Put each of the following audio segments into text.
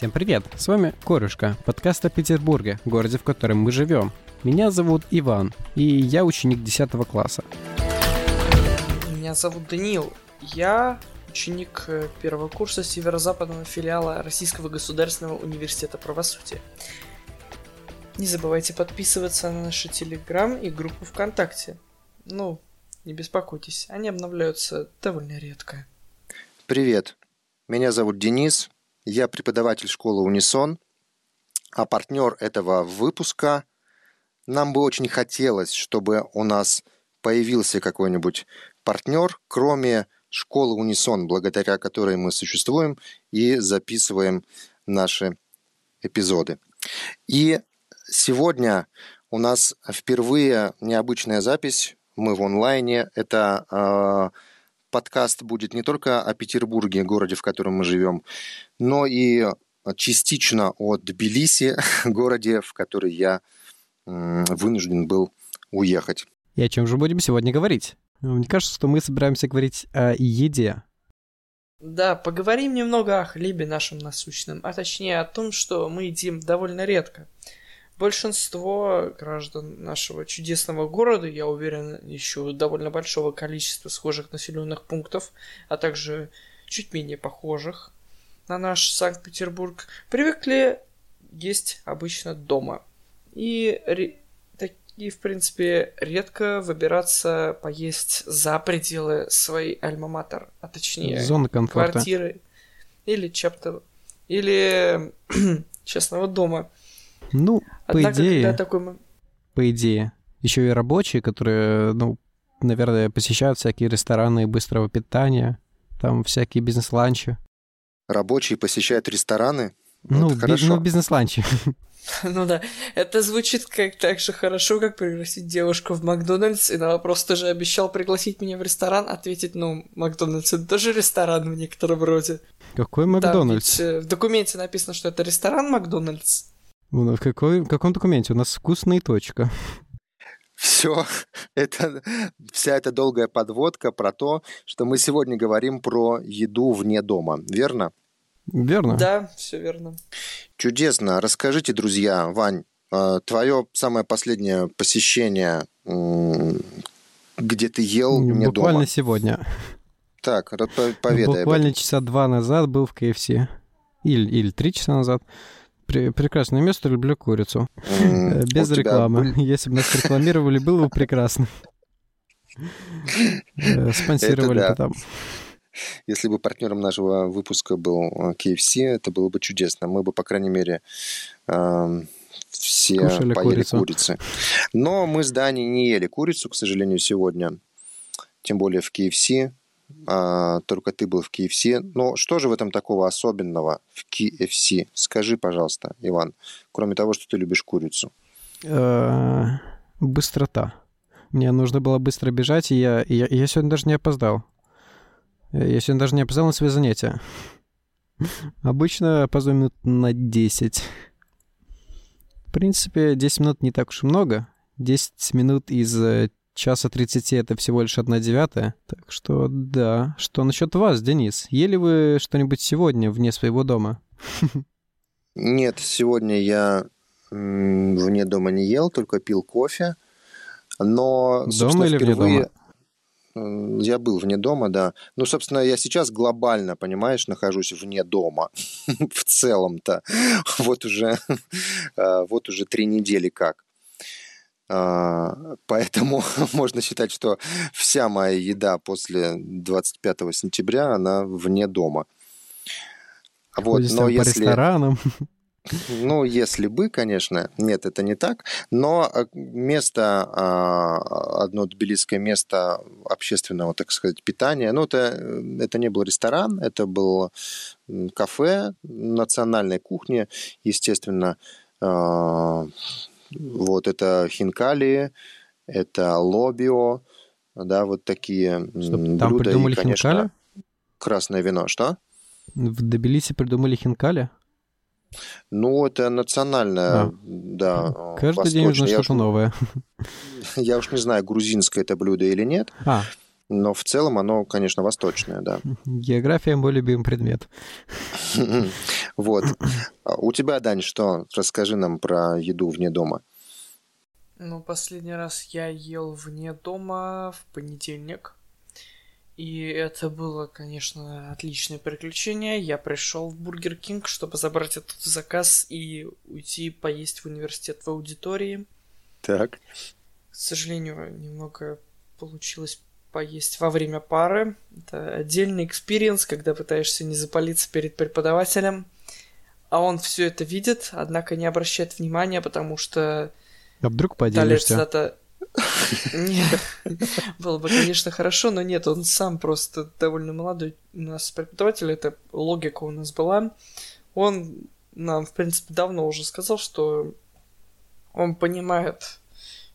Всем привет! С вами Корюшка, подкаст о Петербурге, городе, в котором мы живем. Меня зовут Иван, и я ученик 10 класса. Меня зовут Даниил. Я ученик э, первого курса северо-западного филиала Российского государственного университета правосудия. Не забывайте подписываться на наши телеграм и группу ВКонтакте. Ну, не беспокойтесь, они обновляются довольно редко. Привет, меня зовут Денис, я преподаватель школы Унисон, а партнер этого выпуска нам бы очень хотелось, чтобы у нас появился какой-нибудь партнер, кроме школы Унисон, благодаря которой мы существуем и записываем наши эпизоды. И сегодня у нас впервые необычная запись. Мы в онлайне. Это э, подкаст будет не только о Петербурге, городе, в котором мы живем, но и частично о Тбилиси, городе, в который я вынужден был уехать. И о чем же будем сегодня говорить? Мне кажется, что мы собираемся говорить о еде. Да, поговорим немного о хлебе нашем насущном, а точнее о том, что мы едим довольно редко. Большинство граждан нашего чудесного города, я уверен, еще довольно большого количества схожих населенных пунктов, а также чуть менее похожих на наш Санкт-Петербург, привыкли есть обычно дома. И и, в принципе, редко выбираться поесть за пределы своей альма-матер, а точнее Зона комфорта. квартиры или чапта, или частного дома. Ну, Однако, по идее, когда такой... по идее, еще и рабочие, которые, ну, наверное, посещают всякие рестораны быстрого питания, там всякие бизнес-ланчи. Рабочие посещают рестораны? Ну, Вот би- хорошо. ну, бизнес-ланчи. Ну да, это звучит как так же хорошо, как пригласить девушку в Макдональдс, и на вопрос, ты же обещал пригласить меня в ресторан, ответить, ну, Макдональдс это тоже ресторан в некотором роде. Какой Да, Макдональдс? ведь, э, в документе написано, что это ресторан Макдональдс. В какой, в каком документе? У нас вкусная точка. Все, это, вся эта долгая подводка про то, что мы сегодня говорим про еду вне дома, верно? Верно? Да, все верно. Чудесно. Расскажите, друзья, Вань, твое самое последнее посещение, где ты ел вне Буквально дома? сегодня. Так, поведай Буквально часа два назад был в KFC. Или, или три часа назад. Пре- прекрасное место, люблю курицу. Э, Без рекламы. Если бы нас рекламировали, было бы прекрасно. Э, Спонсировали бы там. Если бы партнером нашего выпуска был э, KFC, это было бы чудесно. Мы бы, по крайней мере, эм, все Кушали поели курицу. курицы. Но мы с Даней не ели курицу, к сожалению, сегодня. Тем более в KFC. А, только ты был в KFC. Но что же в этом такого особенного в KFC? Скажи, пожалуйста, Иван. Кроме того, что ты любишь курицу. Э, Быстрота. Мне нужно было быстро бежать, и я, я, я сегодня даже не опоздал. Я сегодня даже не опоздал на свои занятия. Обычно опаздываю минут на 10. В принципе, 10 минут не так уж и много. 10 минут из э, часа 30 это всего лишь 1 девятая. Так что да. Что насчет вас, Денис? Ели вы что-нибудь сегодня вне своего дома? Нет, сегодня я вне дома не ел, только пил кофе. Но, Дома или вне впервые... дома? М, Я был вне дома, да. Ну, собственно, я сейчас глобально, понимаешь, нахожусь вне дома. В целом-то. Вот уже, э, вот уже три недели как. А, Поэтому можно считать, что вся моя еда после 25 сентября, она вне дома. Вот, Ходите но там по если... ресторанам. Ну, если бы, конечно. Нет, это не так. Но э, место, а, одно тбилисское место общественного, так сказать, питания, ну, это, э, это не был ресторан, это был кафе национальной кухни, естественно. Вот это хинкали, это лобио, да, вот такие Чтоб там блюда. придумали и, конечно, хинкали? красное вино. Что? В Тбилиси придумали хинкали? Ну, это национальное, А. да. Каждый день восточное. нужно Я что-то новое. Я уж не знаю, грузинское это блюдо или нет. А, но в целом оно, конечно, восточное, да. География мой любимый предмет. Вот. А у тебя, Дань, что? Расскажи нам про еду вне дома. Ну, последний раз я ел вне дома в понедельник. И это было, конечно, отличное приключение. Я пришел в Бургер Кинг, чтобы забрать этот заказ и уйти поесть в университет в аудитории. Так. К сожалению, немного получилось поесть во время пары. Это отдельный experience, когда пытаешься не запалиться перед преподавателем. А он все это видит, однако не обращает внимания, потому что... А вдруг поделишься? Далее Нет, было бы, конечно, хорошо, но нет, он сам просто довольно молодой. У нас преподаватель, это логика у нас была. Он нам, в принципе, давно уже сказал, что он понимает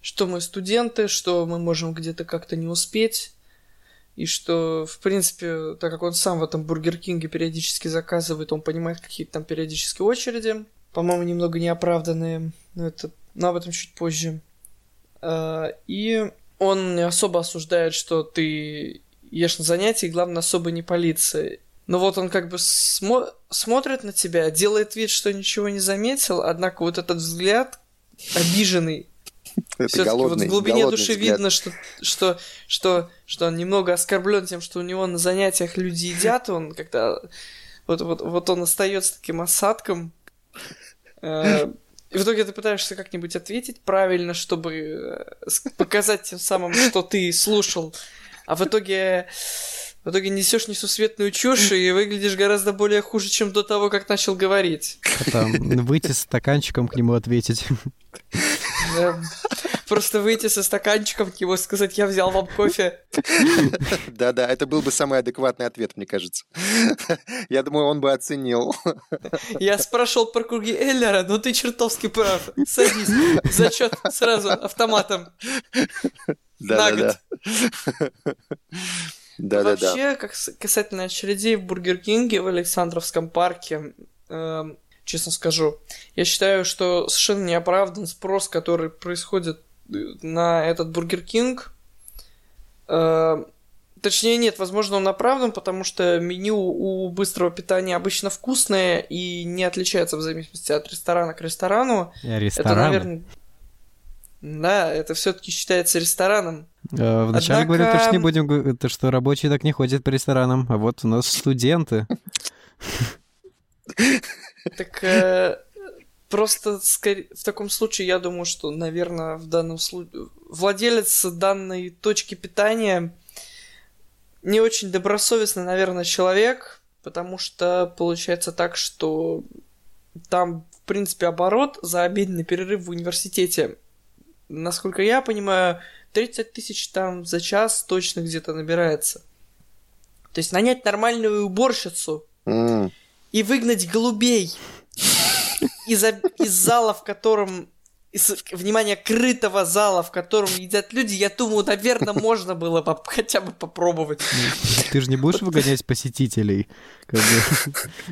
что мы студенты, что мы можем где-то как-то не успеть, и что, в принципе, так как он сам в этом Бургер Кинге периодически заказывает, он понимает какие-то там периодические очереди, по-моему, немного неоправданные, но, это, но об этом чуть позже. А, и он не особо осуждает, что ты ешь на занятии, и главное, особо не палиться. Но вот он как бы смо- смотрит на тебя, делает вид, что ничего не заметил, однако вот этот взгляд обиженный, все-таки вот в глубине души взгляд. видно, что, что, что, что он немного оскорблен тем, что у него на занятиях люди едят, он когда вот, вот, вот он остается таким осадком. Э, и в итоге ты пытаешься как-нибудь ответить правильно, чтобы э, показать тем самым, что ты слушал. А в итоге в итоге несешь несусветную чушь и выглядишь гораздо более хуже, чем до того, как начал говорить. Там, выйти с стаканчиком к нему ответить. Просто выйти со стаканчиком к нему сказать, я взял вам кофе. Да-да, это был бы самый адекватный ответ, мне кажется. Я думаю, он бы оценил. Я спрашивал про круги Эллера, но ты чертовски прав. Садись, зачет сразу автоматом. Да-да-да. Да, Вообще, да, да. как касательно очередей в Бургер Кинге в Александровском парке, э, честно скажу, я считаю, что совершенно неоправдан спрос, который происходит э, на этот Бургер Кинг. Э, точнее, нет, возможно, он оправдан, потому что меню у быстрого питания обычно вкусное и не отличается в зависимости от ресторана к ресторану. Ресторан? Это, наверное... Да, это все-таки считается рестораном. Э, вначале Однако... говорят, что не будем, то, что рабочие так не ходят по ресторанам, а вот у нас студенты. Так э, просто в таком случае я думаю, что, наверное, в данном случае владелец данной точки питания не очень добросовестный, наверное, человек, потому что получается так, что там, в принципе, оборот за обеденный перерыв в университете насколько я понимаю, 30 тысяч там за час точно где-то набирается. То есть нанять нормальную уборщицу mm. И выгнать голубей из, из зала, в котором из, внимание, крытого зала, в котором едят люди, я думаю, наверное, можно было бы хотя бы попробовать. Ты же не будешь выгонять посетителей? Как бы,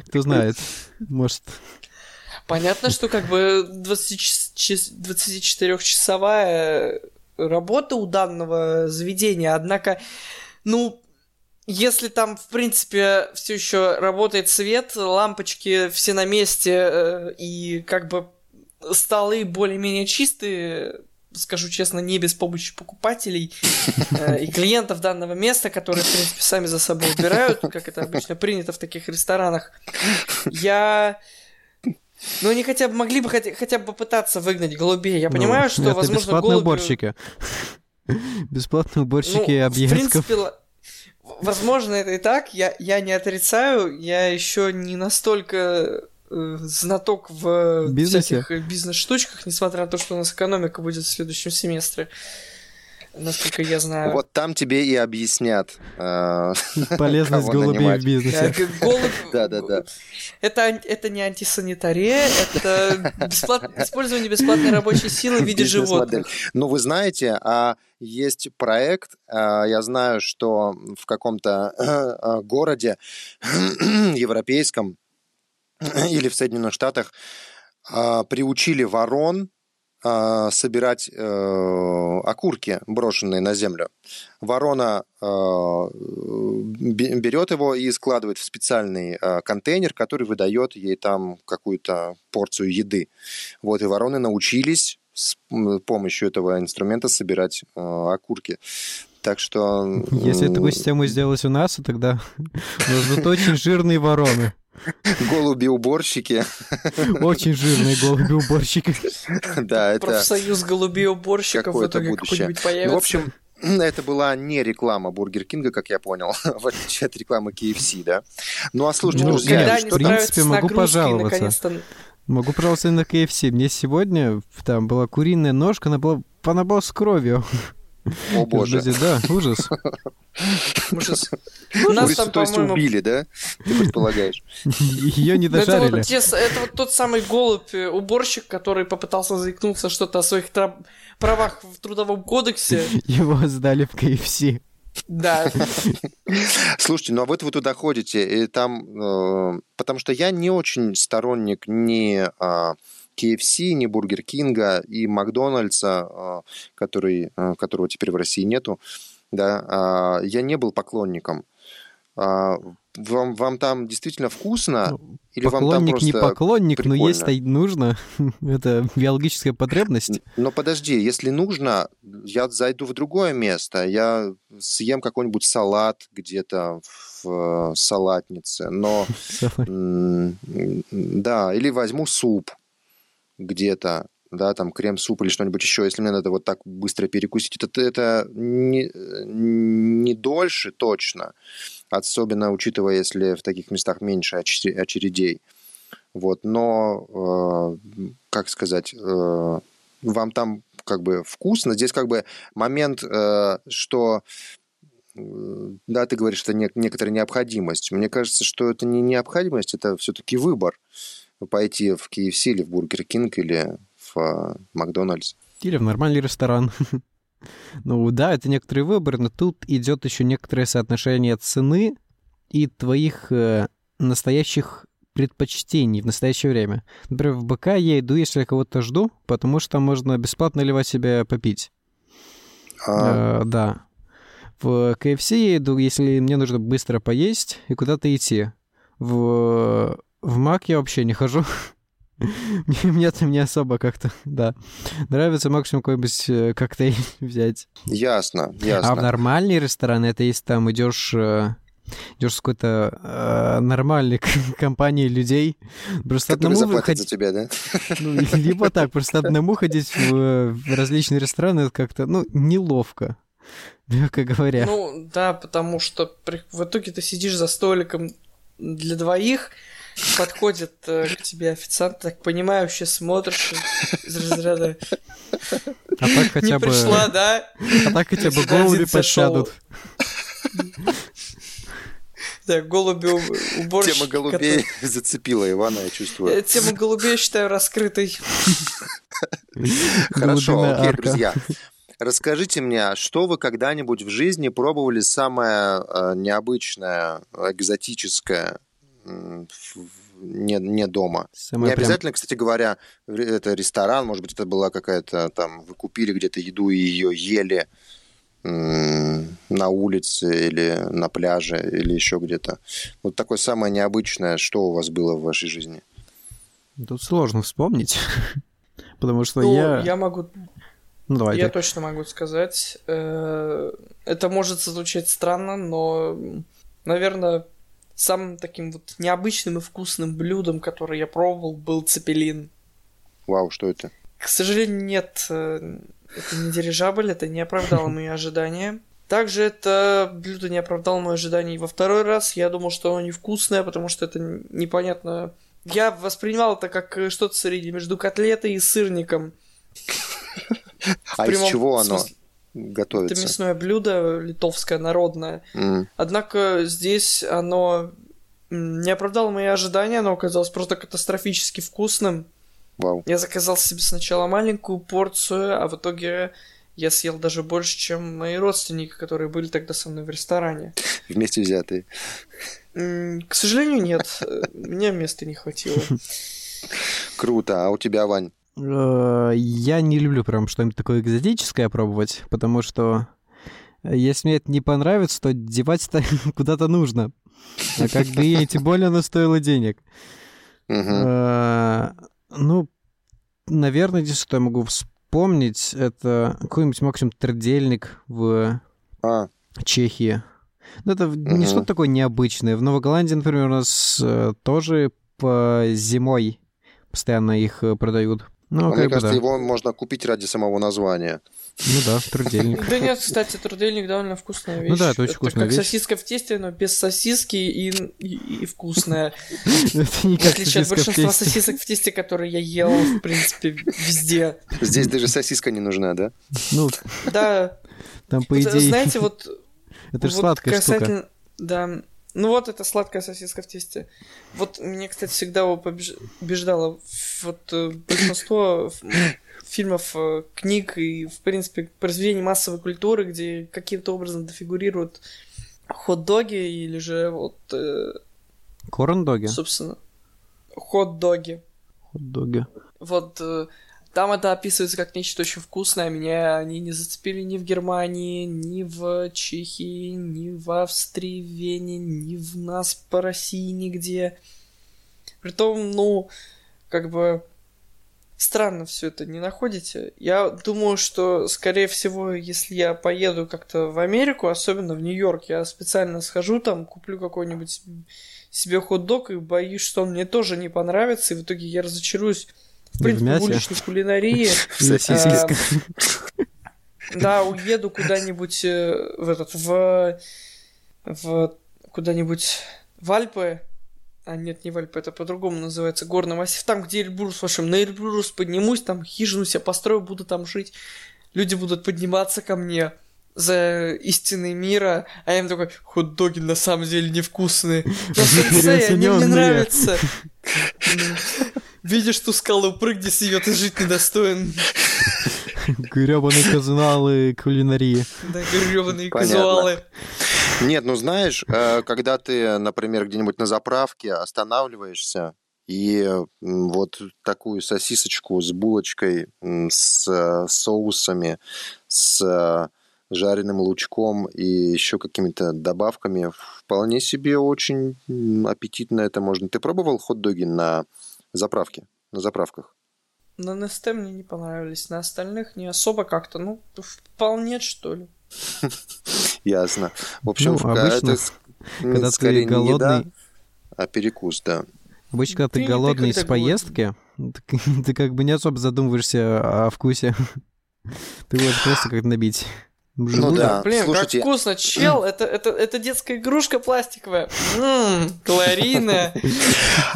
кто знает, может... Понятно, что как бы 24-часовая работа у данного заведения, однако, ну, если там, в принципе, все еще работает свет, лампочки все на месте, э, и как бы столы более-менее чистые, скажу честно, не без помощи покупателей э, и клиентов данного места, которые, в принципе, сами за собой убирают, как это обычно принято в таких ресторанах, я ну, они хотя бы могли бы хотя, хотя бы попытаться выгнать голубей. Я ну, понимаю, что, это возможно, бесплатные голуби... уборщики. Бесплатные уборщики ну, объектов. В принципе, возможно, это и так. Я, я не отрицаю. Я еще не настолько э, знаток в Бизнесе? всяких бизнес-штучках, несмотря на то, что у нас экономика будет в следующем семестре. Насколько я знаю. Вот там тебе и объяснят. Э, Полезность голубей в бизнесе. Да, да, да. Это, это не антисанитария, это бесплат... использование бесплатной рабочей силы в виде животных. Ну, вы знаете, а есть проект, а, я знаю, что в каком-то э, городе европейском или в Соединенных Штатах а, приучили ворон э, собирать э, окурки, брошенные на землю. Ворона э, берет его и складывает в специальный э, контейнер, который выдает ей там какую-то порцию еды. Вот, и вороны научились с помощью этого инструмента собирать э, окурки. Так что... Если такую систему сделать у нас, то тогда будут очень жирные вороны. Голуби-уборщики. Очень жирные голуби-уборщики. Да, это... Профсоюз голубей-уборщиков в итоге какой-нибудь появится. Ну, в общем, это была не реклама Бургер Кинга, как я понял, в отличие от рекламы KFC, да? Ну, а слушайте, ну, друзья, что в принципе, могу пожаловаться. Могу пожаловаться на KFC. Мне сегодня там была куриная ножка, она была, она была с кровью. О боже. Да, ужас. Ужас. У нас там, то есть убили, да? Ты предполагаешь? Ее не дожарили. Это вот тот самый голубь, э, уборщик, который попытался заикнуться что-то о своих правах в трудовом кодексе. Его сдали в КФС. Да. Слушайте, ну а вот вы туда ходите, и там, э, потому что я не очень сторонник ни а, KFC, ни Бургер Кинга и Макдональдса, а, который, а, которого теперь в России нету, да, а, я не был поклонником. Вам, вам там действительно вкусно? Ну, или поклонник вам там просто не поклонник, прикольно? но есть нужно. Это биологическая потребность. Но подожди, если нужно, я зайду в другое место. Я съем какой-нибудь салат где-то в э, салатнице. Но да, или возьму суп где-то, да, там крем-суп или что-нибудь еще, если мне надо вот так быстро перекусить, это, это не, не дольше точно, особенно учитывая, если в таких местах меньше очередей. Вот, но, э, как сказать, э, вам там как бы вкусно. Здесь как бы момент, э, что да, ты говоришь, что не, некоторая необходимость. Мне кажется, что это не необходимость, это все-таки выбор пойти в KFC или в Бургер Кинг или в а, Макдональдс. Или в нормальный ресторан. ну да, это некоторый выбор, но тут идет еще некоторое соотношение цены и твоих э, настоящих предпочтений в настоящее время. Например, в БК я иду, если я кого-то жду, потому что там можно бесплатно наливать себе попить. А... Э, да. В KFC я иду, если мне нужно быстро поесть и куда-то идти. В в Мак я вообще не хожу. Мне там не особо как-то, да. Нравится максимум какой-нибудь э, коктейль взять. Ясно, ясно. А в нормальный ресторан, это если там идешь э, идешь с какой-то э, нормальной компанией людей. Просто Которые одному заплатят за тебя, да? Ну, либо так, просто одному ходить в, в различные рестораны, это как-то, ну, неловко, мягко говоря. Ну, да, потому что в итоге ты сидишь за столиком для двоих, подходит э, к тебе официант, так понимающе смотришь из разряда... А так хотя Не бы... пришла, да? А так хотя бы голуби подсядут. Да, голуби уборщики. Тема голубей который... зацепила Ивана, я чувствую. Э, тема голубей я считаю раскрытой. Хорошо, окей, друзья. Расскажите мне, что вы когда-нибудь в жизни пробовали самое э, необычное, экзотическое, не, не дома. Самое не обязательно, прям... кстати говоря, это ресторан, может быть, это была какая-то там, вы купили где-то еду и ее ели на улице или на пляже или еще где-то. Вот такое самое необычное, что у вас было в вашей жизни? Тут сложно вспомнить, потому что ну, я... Я могу... Ну, давай я так. точно могу сказать. Э, это может звучать странно, но, наверное, Самым таким вот необычным и вкусным блюдом, которое я пробовал, был цепелин. Вау, что это? К сожалению, нет. Э, это не дирижабль, это не оправдало мои ожидания. Также это блюдо не оправдало мои ожидания и во второй раз. Я думал, что оно невкусное, потому что это непонятно. Я воспринимал это как что-то среди между котлетой и сырником. А из чего оно? Готовится. Это мясное блюдо литовское, народное. Mm. Однако здесь оно не оправдало мои ожидания, оно оказалось просто катастрофически вкусным. Wow. Я заказал себе сначала маленькую порцию, а в итоге я съел даже больше, чем мои родственники, которые были тогда со мной в ресторане. Вместе взятые. К сожалению, нет. Мне места не хватило. Круто. А у тебя, Вань? Э, я не люблю прям что-нибудь такое экзотическое пробовать, потому что э, если мне это не понравится, то девать-то куда-то нужно. А как бы и тем более оно стоило денег. Э, ну, наверное, здесь что я могу вспомнить, это какой-нибудь максимум трудельник в а. Чехии. Ну, это не что-то такое необычное. В Новой Голландии, например, у нас тоже по зимой постоянно их продают. Ну, а мне кажется, да. его можно купить ради самого названия. Ну да, трудельник. Да нет, кстати, трудельник довольно вкусная вещь. Ну да, это очень вкусная вещь. как сосиска в тесте, но без сосиски и, вкусная. Это не как В отличие от большинства сосисок в тесте, которые я ел, в принципе, везде. Здесь даже сосиска не нужна, да? Ну, да. Там, по идее... Знаете, вот... Это же сладкая штука. Да, ну вот это сладкая сосиска в тесте. Вот мне, кстати, всегда убеждало вот э, большинство фильмов, э, книг и, в принципе, произведений массовой культуры, где каким-то образом дофигурируют хот-доги или же вот... Э, Корн-доги? Собственно. Хот-доги. Хот-доги. Вот э, там это описывается как нечто очень вкусное. Меня они не зацепили ни в Германии, ни в Чехии, ни в Австрии, в Вене, ни в нас по России нигде. Притом, ну, как бы странно все это не находите. Я думаю, что, скорее всего, если я поеду как-то в Америку, особенно в Нью-Йорк, я специально схожу там, куплю какой-нибудь себе хот-дог и боюсь, что он мне тоже не понравится, и в итоге я разочаруюсь в принципе, в уличной кулинарии. Да, уеду куда-нибудь э, в этот, в, в куда-нибудь в Альпы, а нет, не в Альпы, это по-другому называется, горный массив. Там, где Эльбрус, в общем, на Эльбрус поднимусь, там хижину себе построю, буду там жить. Люди будут подниматься ко мне за истины мира, а я им такой, хот-доги на самом деле невкусные. Но сенсей, они мне нравятся. Видишь ту скалу, прыгни с нее, ты жить недостоин. Гребаные казуалы кулинарии. Да, гребаные казуалы. Нет, ну знаешь, э, когда ты, например, где-нибудь на заправке останавливаешься, и вот такую сосисочку с булочкой, с э, соусами, с э, жареным лучком и еще какими-то добавками, вполне себе очень аппетитно это можно. Ты пробовал хот-доги на заправки, на заправках. На Несте мне не понравились, на остальных не особо как-то, ну, вполне, что ли. Ясно. В общем, ну, обычно, это когда ты голодный... Еда, а перекус, да. Обычно, когда ты, ты голодный с поездки, ты, ты как бы не особо задумываешься о вкусе. Ты можешь просто как набить. Ну да, Блин, слушайте... как вкусно, чел, это, это, это детская игрушка пластиковая. Ммм, калорийная.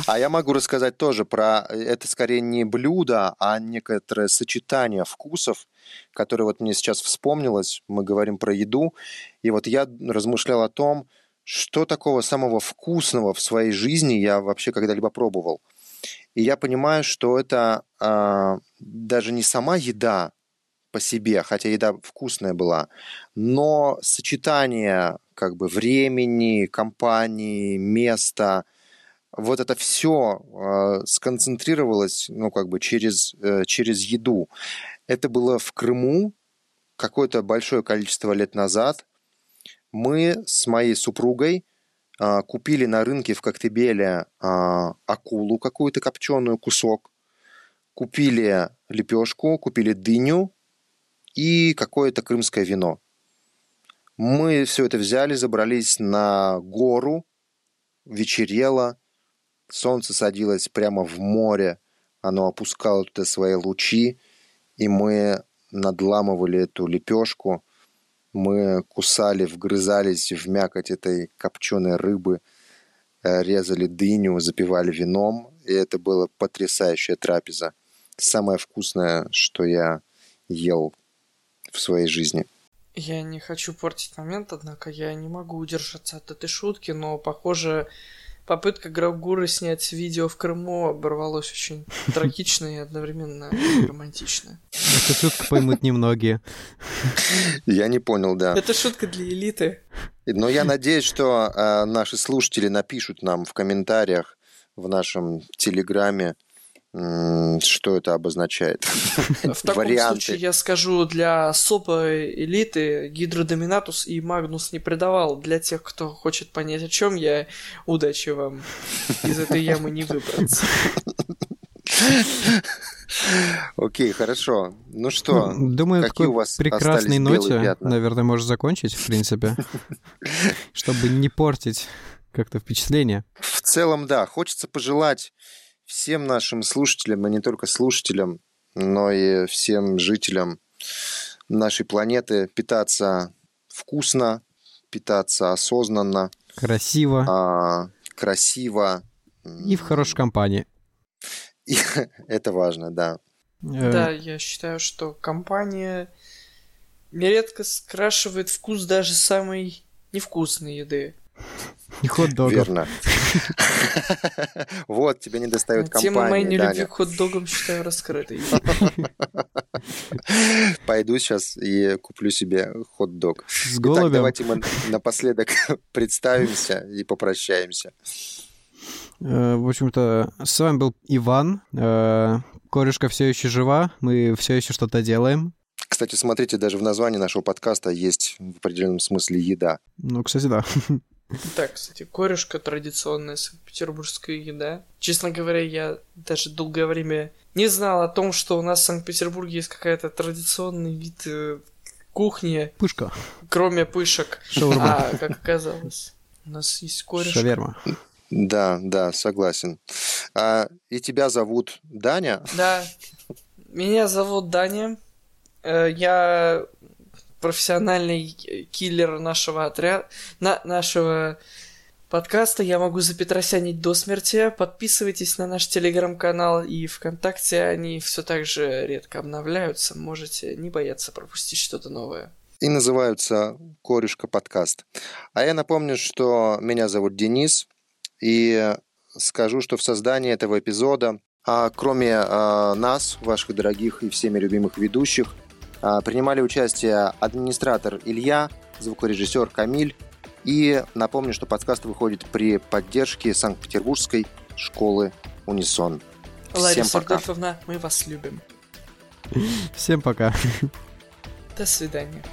А я могу рассказать тоже про... Это скорее не блюдо, а некоторое сочетание вкусов, которое вот мне сейчас вспомнилось. Мы говорим про еду. И вот я размышлял о том, что такого самого вкусного в своей жизни я вообще когда-либо пробовал. И я понимаю, что это а, даже не сама еда, по себе, хотя еда вкусная была, но сочетание как бы времени, компании, места, вот это все э, сконцентрировалось, ну, как бы через, э, через еду. Это было в Крыму какое-то большое количество лет назад. Мы с моей супругой э, купили на рынке в Коктебеле э, акулу какую-то копченую, кусок. Купили лепешку, купили дыню, и какое-то крымское вино. Мы все это взяли, забрались на гору, вечерело, солнце садилось прямо в море, оно опускало туда свои лучи, и мы надламывали эту лепешку, мы кусали, вгрызались в мякоть этой копченой рыбы, э, резали дыню, запивали вином, и это была потрясающая трапеза. Самое вкусное, что я ел в своей жизни. Я не хочу портить момент, однако я не могу удержаться от этой шутки, но, похоже, попытка Граугуры снять видео в Крыму оборвалась очень трагично и одновременно романтично. Эту шутку поймут немногие. Я не понял, да. Это шутка для элиты. Но я надеюсь, что э, наши слушатели напишут нам в комментариях в нашем телеграме Что это обозначает? В таком Варианты. случае я скажу для особой элиты Гидродоминатус и Магнус не предавал. Для тех, кто хочет понять, о чем я, удачи вам из этой ямы не выбраться. Окей, хорошо. Ну что, ну, Думаю, какие у вас прекрасной ноте, наверное, можешь закончить, в принципе, чтобы не портить как-то впечатление. В целом, да. Хочется пожелать всем нашим слушателям, и не только слушателям, но и всем жителям нашей планеты питаться вкусно, питаться осознанно. Красиво. А, красиво. И в хорошей компании. И это важно, да. Э, да, я считаю, что компания нередко скрашивает вкус даже самой невкусной еды. И хот-догов. Верно. Вот, тебе не достает компании, Тема моей нелюбви к хот-догам считаю раскрытой. Пойду сейчас и куплю себе хот-дог. С голубем? давайте мы напоследок представимся и попрощаемся. Э, в общем-то, с вами был Иван. Э, корешка все еще жива, мы все еще что-то делаем. Кстати, смотрите, даже в названии нашего подкаста есть в определенном смысле еда. Ну, кстати, да. Так, кстати, корешка традиционная санкт-петербургская еда. Честно говоря, я даже долгое время не знал о том, что у нас в Санкт-Петербурге есть какая-то традиционный вид э, кухни. Пышка. Кроме пышек. Шаурма. А, как оказалось, у нас есть корешка. Шаверма. Да, да, согласен. А, и тебя зовут Даня? Да, меня зовут Даня. Э, я профессиональный киллер нашего отряда, на, нашего подкаста. Я могу запетросянить до смерти. Подписывайтесь на наш телеграм-канал и ВКонтакте. Они все так же редко обновляются. Можете не бояться пропустить что-то новое. И называются «Корешка подкаст». А я напомню, что меня зовут Денис. И скажу, что в создании этого эпизода, а кроме а, нас, ваших дорогих и всеми любимых ведущих, принимали участие администратор Илья, звукорежиссер Камиль. И напомню, что подкаст выходит при поддержке Санкт-Петербургской школы Унисон. Лариса Всем пока. Адольфовна, мы вас любим. Всем пока. До свидания.